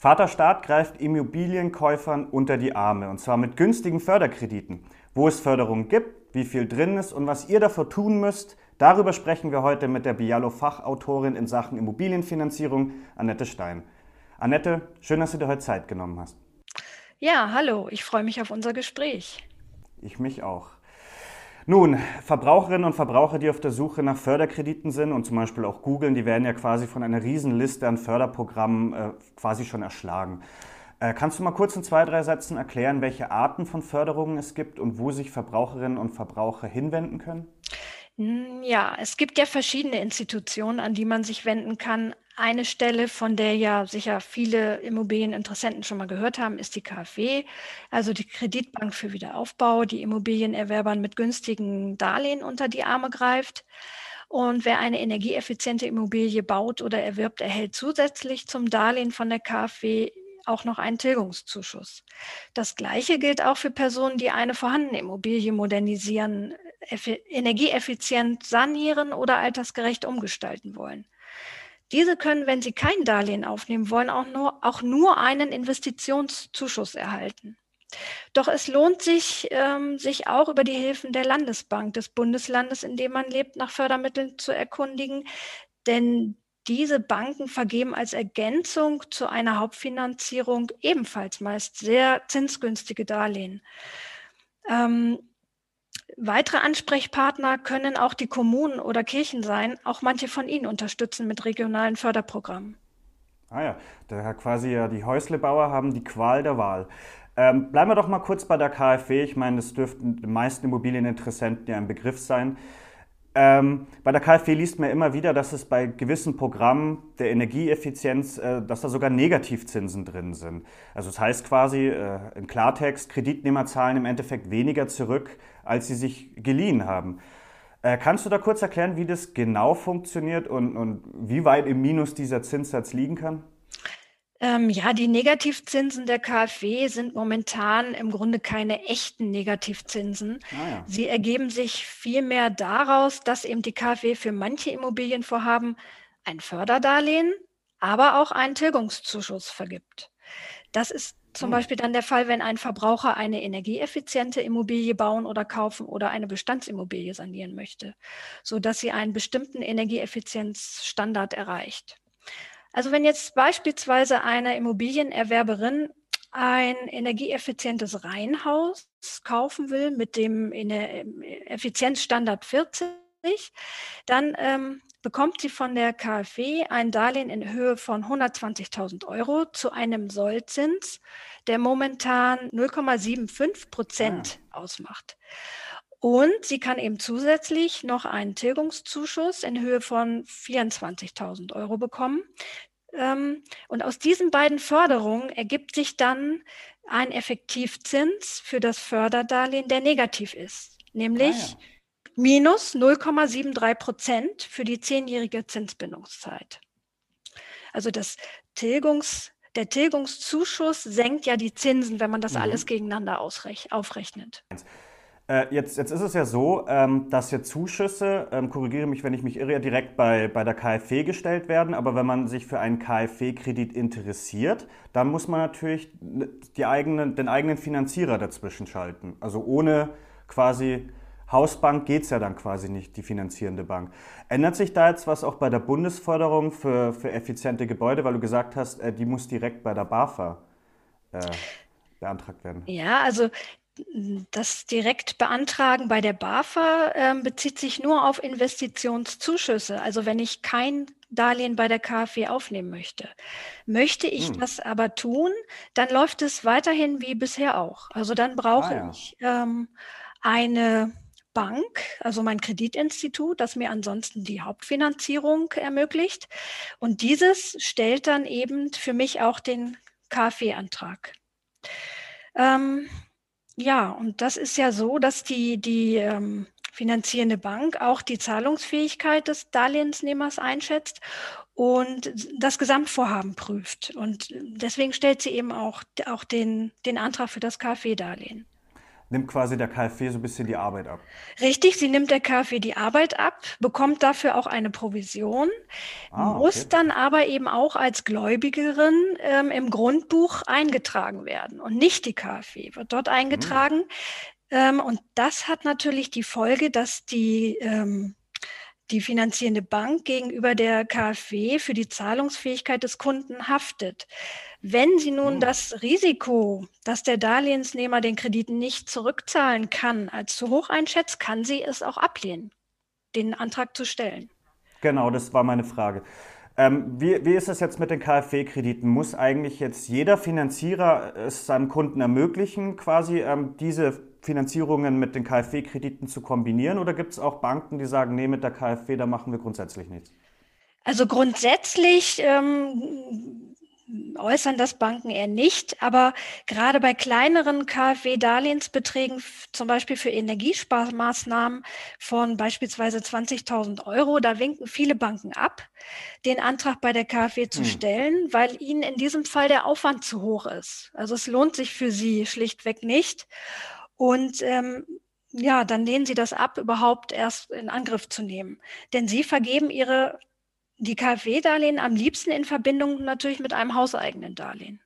Vaterstaat greift Immobilienkäufern unter die Arme und zwar mit günstigen Förderkrediten. Wo es Förderung gibt, wie viel drin ist und was ihr dafür tun müsst, darüber sprechen wir heute mit der Bialo-Fachautorin in Sachen Immobilienfinanzierung, Annette Stein. Annette, schön, dass du dir heute Zeit genommen hast. Ja, hallo, ich freue mich auf unser Gespräch. Ich mich auch. Nun, Verbraucherinnen und Verbraucher, die auf der Suche nach Förderkrediten sind und zum Beispiel auch googeln, die werden ja quasi von einer Riesenliste an Förderprogrammen äh, quasi schon erschlagen. Äh, kannst du mal kurz in zwei, drei Sätzen erklären, welche Arten von Förderungen es gibt und wo sich Verbraucherinnen und Verbraucher hinwenden können? Hm, ja, es gibt ja verschiedene Institutionen, an die man sich wenden kann. Eine Stelle, von der ja sicher viele Immobilieninteressenten schon mal gehört haben, ist die KfW, also die Kreditbank für Wiederaufbau, die Immobilienerwerbern mit günstigen Darlehen unter die Arme greift. Und wer eine energieeffiziente Immobilie baut oder erwirbt, erhält zusätzlich zum Darlehen von der KfW auch noch einen Tilgungszuschuss. Das Gleiche gilt auch für Personen, die eine vorhandene Immobilie modernisieren, energieeffizient sanieren oder altersgerecht umgestalten wollen. Diese können, wenn sie kein Darlehen aufnehmen wollen, auch nur, auch nur einen Investitionszuschuss erhalten. Doch es lohnt sich, ähm, sich auch über die Hilfen der Landesbank des Bundeslandes, in dem man lebt, nach Fördermitteln zu erkundigen. Denn diese Banken vergeben als Ergänzung zu einer Hauptfinanzierung ebenfalls meist sehr zinsgünstige Darlehen. Ähm, Weitere Ansprechpartner können auch die Kommunen oder Kirchen sein. Auch manche von ihnen unterstützen mit regionalen Förderprogrammen. Ah ja, daher quasi ja die Häuslebauer haben die Qual der Wahl. Ähm, bleiben wir doch mal kurz bei der KfW. Ich meine, das dürften den meisten Immobilieninteressenten ja ein Begriff sein. Ähm, bei der KfW liest man immer wieder, dass es bei gewissen Programmen der Energieeffizienz, äh, dass da sogar Negativzinsen drin sind. Also das heißt quasi äh, in Klartext, Kreditnehmer zahlen im Endeffekt weniger zurück, als sie sich geliehen haben. Äh, kannst du da kurz erklären, wie das genau funktioniert und, und wie weit im Minus dieser Zinssatz liegen kann? Ähm, ja, die Negativzinsen der KfW sind momentan im Grunde keine echten Negativzinsen. Ah, ja. Sie ergeben sich vielmehr daraus, dass eben die KfW für manche Immobilienvorhaben ein Förderdarlehen, aber auch einen Tilgungszuschuss vergibt. Das ist zum hm. Beispiel dann der Fall, wenn ein Verbraucher eine energieeffiziente Immobilie bauen oder kaufen oder eine Bestandsimmobilie sanieren möchte, sodass sie einen bestimmten Energieeffizienzstandard erreicht. Also wenn jetzt beispielsweise eine Immobilienerwerberin ein energieeffizientes Reihenhaus kaufen will mit dem Effizienzstandard 40, dann ähm, bekommt sie von der KfW ein Darlehen in Höhe von 120.000 Euro zu einem Sollzins, der momentan 0,75 Prozent ah. ausmacht. Und sie kann eben zusätzlich noch einen Tilgungszuschuss in Höhe von 24.000 Euro bekommen. Ähm, und aus diesen beiden Förderungen ergibt sich dann ein Effektivzins für das Förderdarlehen, der negativ ist, nämlich ah, ja. minus 0,73 Prozent für die zehnjährige Zinsbindungszeit. Also das Tilgungs, der Tilgungszuschuss senkt ja die Zinsen, wenn man das mhm. alles gegeneinander aufrechnet. Äh, jetzt, jetzt ist es ja so, ähm, dass ja Zuschüsse, ähm, korrigiere mich, wenn ich mich irre, direkt bei, bei der KfW gestellt werden. Aber wenn man sich für einen KfW-Kredit interessiert, dann muss man natürlich die eigenen, den eigenen Finanzierer dazwischen schalten. Also ohne quasi Hausbank geht es ja dann quasi nicht, die finanzierende Bank. Ändert sich da jetzt was auch bei der Bundesförderung für, für effiziente Gebäude, weil du gesagt hast, äh, die muss direkt bei der BAFA äh, beantragt werden? Ja, also das direkt beantragen bei der BAFA äh, bezieht sich nur auf Investitionszuschüsse. Also wenn ich kein Darlehen bei der KfW aufnehmen möchte. Möchte ich hm. das aber tun, dann läuft es weiterhin wie bisher auch. Also dann brauche ah, ja. ich ähm, eine Bank, also mein Kreditinstitut, das mir ansonsten die Hauptfinanzierung ermöglicht. Und dieses stellt dann eben für mich auch den KfW-Antrag. Ähm, ja, und das ist ja so, dass die, die ähm, finanzierende Bank auch die Zahlungsfähigkeit des Darlehensnehmers einschätzt und das Gesamtvorhaben prüft. Und deswegen stellt sie eben auch, auch den, den Antrag für das KfW-Darlehen. Nimmt quasi der KfW so ein bisschen die Arbeit ab. Richtig, sie nimmt der KfW die Arbeit ab, bekommt dafür auch eine Provision, ah, muss okay. dann aber eben auch als Gläubigerin ähm, im Grundbuch eingetragen werden und nicht die KfW wird dort eingetragen. Hm. Ähm, und das hat natürlich die Folge, dass die ähm, die finanzierende Bank gegenüber der KfW für die Zahlungsfähigkeit des Kunden haftet. Wenn sie nun hm. das Risiko, dass der Darlehensnehmer den Kredit nicht zurückzahlen kann, als zu hoch einschätzt, kann sie es auch ablehnen, den Antrag zu stellen. Genau, das war meine Frage. Ähm, wie, wie, ist es jetzt mit den KfW-Krediten? Muss eigentlich jetzt jeder Finanzierer es seinem Kunden ermöglichen, quasi ähm, diese Finanzierungen mit den KfW-Krediten zu kombinieren? Oder gibt es auch Banken, die sagen, nee, mit der KfW, da machen wir grundsätzlich nichts? Also grundsätzlich ähm, äußern das Banken eher nicht, aber gerade bei kleineren KfW-Darlehensbeträgen, zum Beispiel für Energiesparmaßnahmen von beispielsweise 20.000 Euro, da winken viele Banken ab, den Antrag bei der KfW zu hm. stellen, weil ihnen in diesem Fall der Aufwand zu hoch ist. Also es lohnt sich für sie schlichtweg nicht. Und ähm, ja, dann lehnen sie das ab, überhaupt erst in Angriff zu nehmen. Denn sie vergeben ihre die KfW-Darlehen am liebsten in Verbindung natürlich mit einem hauseigenen Darlehen.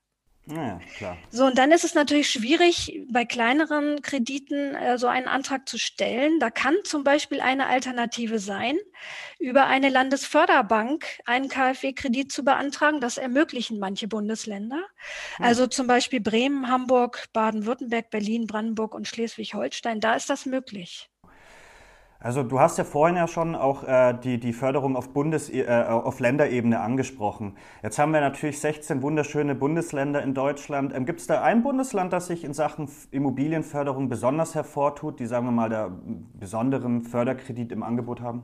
Ja, klar. So, und dann ist es natürlich schwierig, bei kleineren Krediten äh, so einen Antrag zu stellen. Da kann zum Beispiel eine Alternative sein, über eine Landesförderbank einen KfW-Kredit zu beantragen. Das ermöglichen manche Bundesländer. Hm. Also zum Beispiel Bremen, Hamburg, Baden-Württemberg, Berlin, Brandenburg und Schleswig-Holstein. Da ist das möglich. Also du hast ja vorhin ja schon auch äh, die, die Förderung auf, Bundes, äh, auf Länderebene angesprochen. Jetzt haben wir natürlich 16 wunderschöne Bundesländer in Deutschland. Ähm, Gibt es da ein Bundesland, das sich in Sachen Immobilienförderung besonders hervortut, die, sagen wir mal, da besonderen Förderkredit im Angebot haben?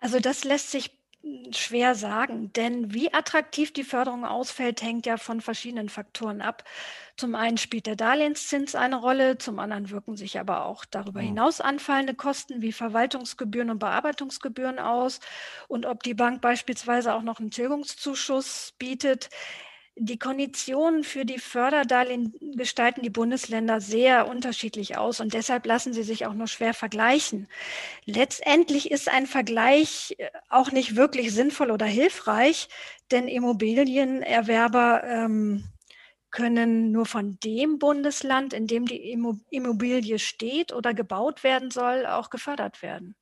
Also das lässt sich schwer sagen, denn wie attraktiv die Förderung ausfällt, hängt ja von verschiedenen Faktoren ab. Zum einen spielt der Darlehenszins eine Rolle, zum anderen wirken sich aber auch darüber hinaus anfallende Kosten wie Verwaltungsgebühren und Bearbeitungsgebühren aus und ob die Bank beispielsweise auch noch einen Tilgungszuschuss bietet. Die Konditionen für die Förderdarlehen gestalten die Bundesländer sehr unterschiedlich aus und deshalb lassen sie sich auch nur schwer vergleichen. Letztendlich ist ein Vergleich äh, auch nicht wirklich sinnvoll oder hilfreich, denn Immobilienerwerber ähm, können nur von dem Bundesland, in dem die Immobilie steht oder gebaut werden soll, auch gefördert werden.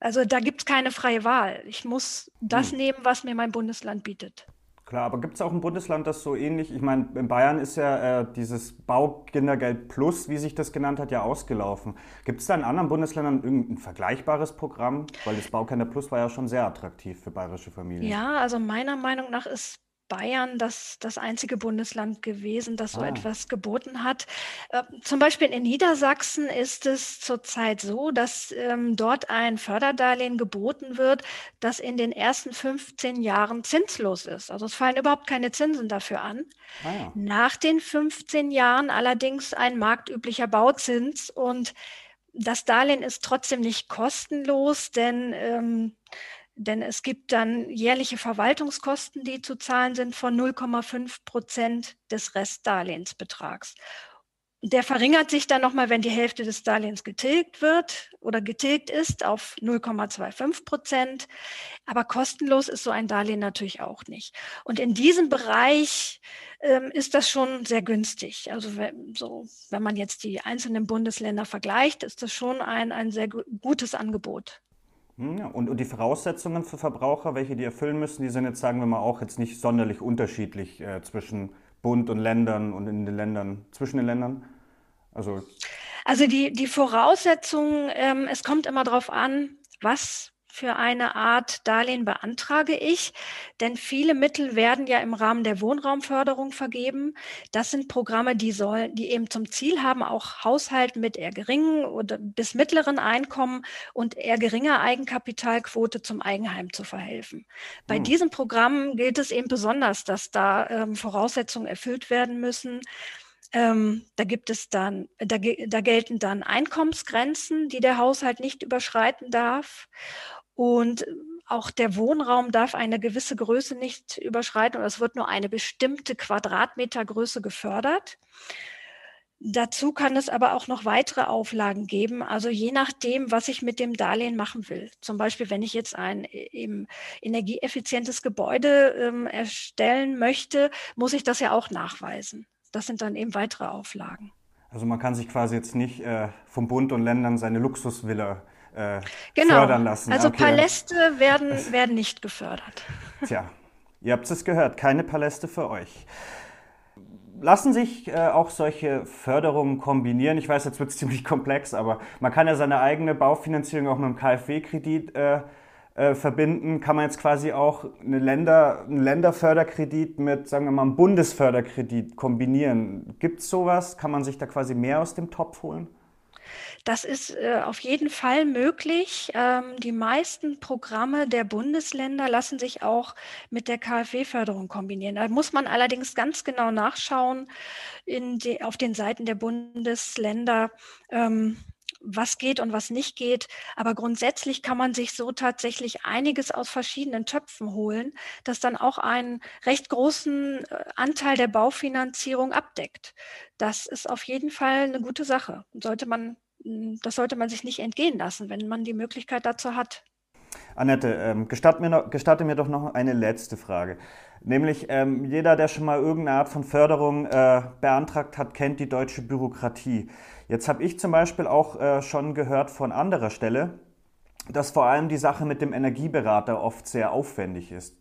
Also da gibt es keine freie Wahl. Ich muss das hm. nehmen, was mir mein Bundesland bietet. Klar, aber gibt es auch ein Bundesland, das so ähnlich, ich meine, in Bayern ist ja äh, dieses Baukindergeld Plus, wie sich das genannt hat, ja ausgelaufen. Gibt es da in anderen Bundesländern irgendein vergleichbares Programm? Weil das Baukinder Plus war ja schon sehr attraktiv für bayerische Familien. Ja, also meiner Meinung nach ist Bayern das, das einzige Bundesland gewesen, das so ah. etwas geboten hat. Äh, zum Beispiel in Niedersachsen ist es zurzeit so, dass ähm, dort ein Förderdarlehen geboten wird, das in den ersten 15 Jahren zinslos ist. Also es fallen überhaupt keine Zinsen dafür an. Ah. Nach den 15 Jahren allerdings ein marktüblicher Bauzins und das Darlehen ist trotzdem nicht kostenlos, denn ähm, denn es gibt dann jährliche Verwaltungskosten, die zu zahlen sind von 0,5 Prozent des Restdarlehensbetrags. Der verringert sich dann nochmal, wenn die Hälfte des Darlehens getilgt wird oder getilgt ist auf 0,25 Prozent. Aber kostenlos ist so ein Darlehen natürlich auch nicht. Und in diesem Bereich ähm, ist das schon sehr günstig. Also wenn, so, wenn man jetzt die einzelnen Bundesländer vergleicht, ist das schon ein, ein sehr gutes Angebot. Hm, und, und die Voraussetzungen für Verbraucher, welche die erfüllen müssen, die sind jetzt, sagen wir mal, auch jetzt nicht sonderlich unterschiedlich äh, zwischen Bund und Ländern und in den Ländern, zwischen den Ländern. Also, also die, die Voraussetzungen, ähm, es kommt immer darauf an, was für eine Art Darlehen beantrage ich? Denn viele Mittel werden ja im Rahmen der Wohnraumförderung vergeben. Das sind Programme, die sollen, die eben zum Ziel haben, auch Haushalten mit eher geringen oder bis mittleren Einkommen und eher geringer Eigenkapitalquote zum Eigenheim zu verhelfen. Bei hm. diesen Programmen gilt es eben besonders, dass da ähm, Voraussetzungen erfüllt werden müssen. Ähm, da gibt es dann, da, da gelten dann Einkommensgrenzen, die der Haushalt nicht überschreiten darf. Und auch der Wohnraum darf eine gewisse Größe nicht überschreiten oder es wird nur eine bestimmte Quadratmetergröße gefördert. Dazu kann es aber auch noch weitere Auflagen geben, also je nachdem, was ich mit dem Darlehen machen will. Zum Beispiel, wenn ich jetzt ein eben energieeffizientes Gebäude ähm, erstellen möchte, muss ich das ja auch nachweisen. Das sind dann eben weitere Auflagen. Also man kann sich quasi jetzt nicht äh, vom Bund und Ländern seine Luxusvilla äh, genau. fördern lassen. Also okay. Paläste werden, werden nicht gefördert. Tja, ihr habt es gehört, keine Paläste für euch lassen sich äh, auch solche Förderungen kombinieren? Ich weiß, jetzt wird es ziemlich komplex, aber man kann ja seine eigene Baufinanzierung auch mit einem KfW-Kredit äh, äh, verbinden. Kann man jetzt quasi auch eine Länder, einen Länderförderkredit mit, sagen wir mal, einem Bundesförderkredit kombinieren? Gibt es sowas? Kann man sich da quasi mehr aus dem Topf holen? Das ist äh, auf jeden Fall möglich. Ähm, die meisten Programme der Bundesländer lassen sich auch mit der KfW-Förderung kombinieren. Da muss man allerdings ganz genau nachschauen die, auf den Seiten der Bundesländer. Ähm, was geht und was nicht geht. Aber grundsätzlich kann man sich so tatsächlich einiges aus verschiedenen Töpfen holen, das dann auch einen recht großen äh, Anteil der Baufinanzierung abdeckt. Das ist auf jeden Fall eine gute Sache. Sollte man das sollte man sich nicht entgehen lassen, wenn man die Möglichkeit dazu hat. Annette, ähm, gestatte, mir noch, gestatte mir doch noch eine letzte Frage. Nämlich, ähm, jeder, der schon mal irgendeine Art von Förderung äh, beantragt hat, kennt die deutsche Bürokratie. Jetzt habe ich zum Beispiel auch äh, schon gehört von anderer Stelle, dass vor allem die Sache mit dem Energieberater oft sehr aufwendig ist.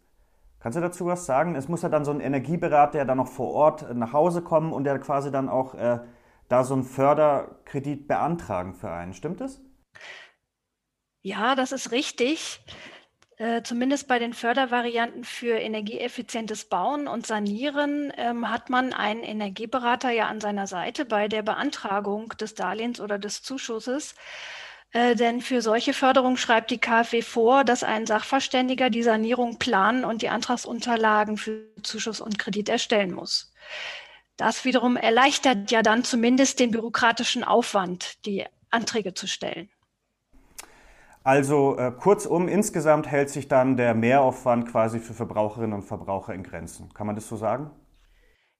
Kannst du dazu was sagen? Es muss ja dann so ein Energieberater, der dann noch vor Ort nach Hause kommen und der quasi dann auch äh, da so einen Förderkredit beantragen für einen. Stimmt das? Ja, das ist richtig. Äh, zumindest bei den Fördervarianten für energieeffizientes Bauen und Sanieren ähm, hat man einen Energieberater ja an seiner Seite bei der Beantragung des Darlehens oder des Zuschusses. Äh, denn für solche Förderung schreibt die KfW vor, dass ein Sachverständiger die Sanierung planen und die Antragsunterlagen für Zuschuss und Kredit erstellen muss. Das wiederum erleichtert ja dann zumindest den bürokratischen Aufwand, die Anträge zu stellen. Also äh, kurzum, insgesamt hält sich dann der Mehraufwand quasi für Verbraucherinnen und Verbraucher in Grenzen. Kann man das so sagen?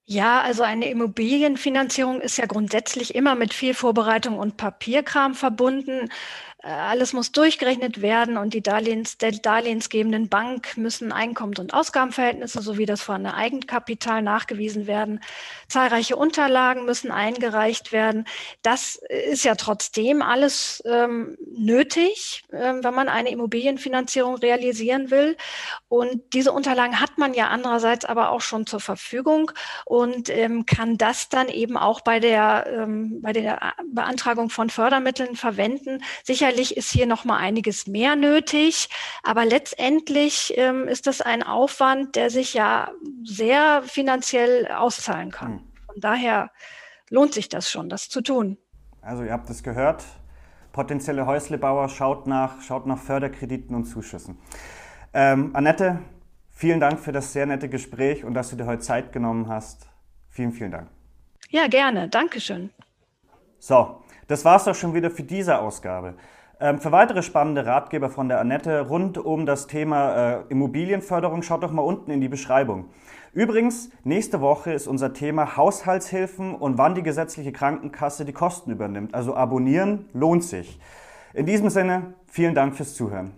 Ja, also eine Immobilienfinanzierung ist ja grundsätzlich immer mit viel Vorbereitung und Papierkram verbunden. Äh, alles muss durchgerechnet werden und die Darlehens, der darlehensgebenden Bank müssen Einkommens- und Ausgabenverhältnisse sowie das vorhandene Eigenkapital nachgewiesen werden. Zahlreiche Unterlagen müssen eingereicht werden. Das ist ja trotzdem alles ähm, nötig, äh, wenn man eine Immobilienfinanzierung realisieren will. Und diese Unterlagen hat man ja andererseits aber auch schon zur Verfügung und ähm, kann das dann eben auch bei der, ähm, bei der Beantragung von Fördermitteln verwenden. Sicherlich Sicherlich ist hier noch mal einiges mehr nötig, aber letztendlich ähm, ist das ein Aufwand, der sich ja sehr finanziell auszahlen kann. Hm. Von daher lohnt sich das schon, das zu tun. Also ihr habt es gehört, potenzielle Häuslebauer schaut nach, schaut nach Förderkrediten und Zuschüssen. Ähm, Annette, vielen Dank für das sehr nette Gespräch und dass du dir heute Zeit genommen hast. Vielen, vielen Dank. Ja, gerne. Dankeschön. So, das war's doch schon wieder für diese Ausgabe. Ähm, für weitere spannende Ratgeber von der Annette rund um das Thema äh, Immobilienförderung schaut doch mal unten in die Beschreibung. Übrigens, nächste Woche ist unser Thema Haushaltshilfen und wann die gesetzliche Krankenkasse die Kosten übernimmt. Also abonnieren lohnt sich. In diesem Sinne, vielen Dank fürs Zuhören.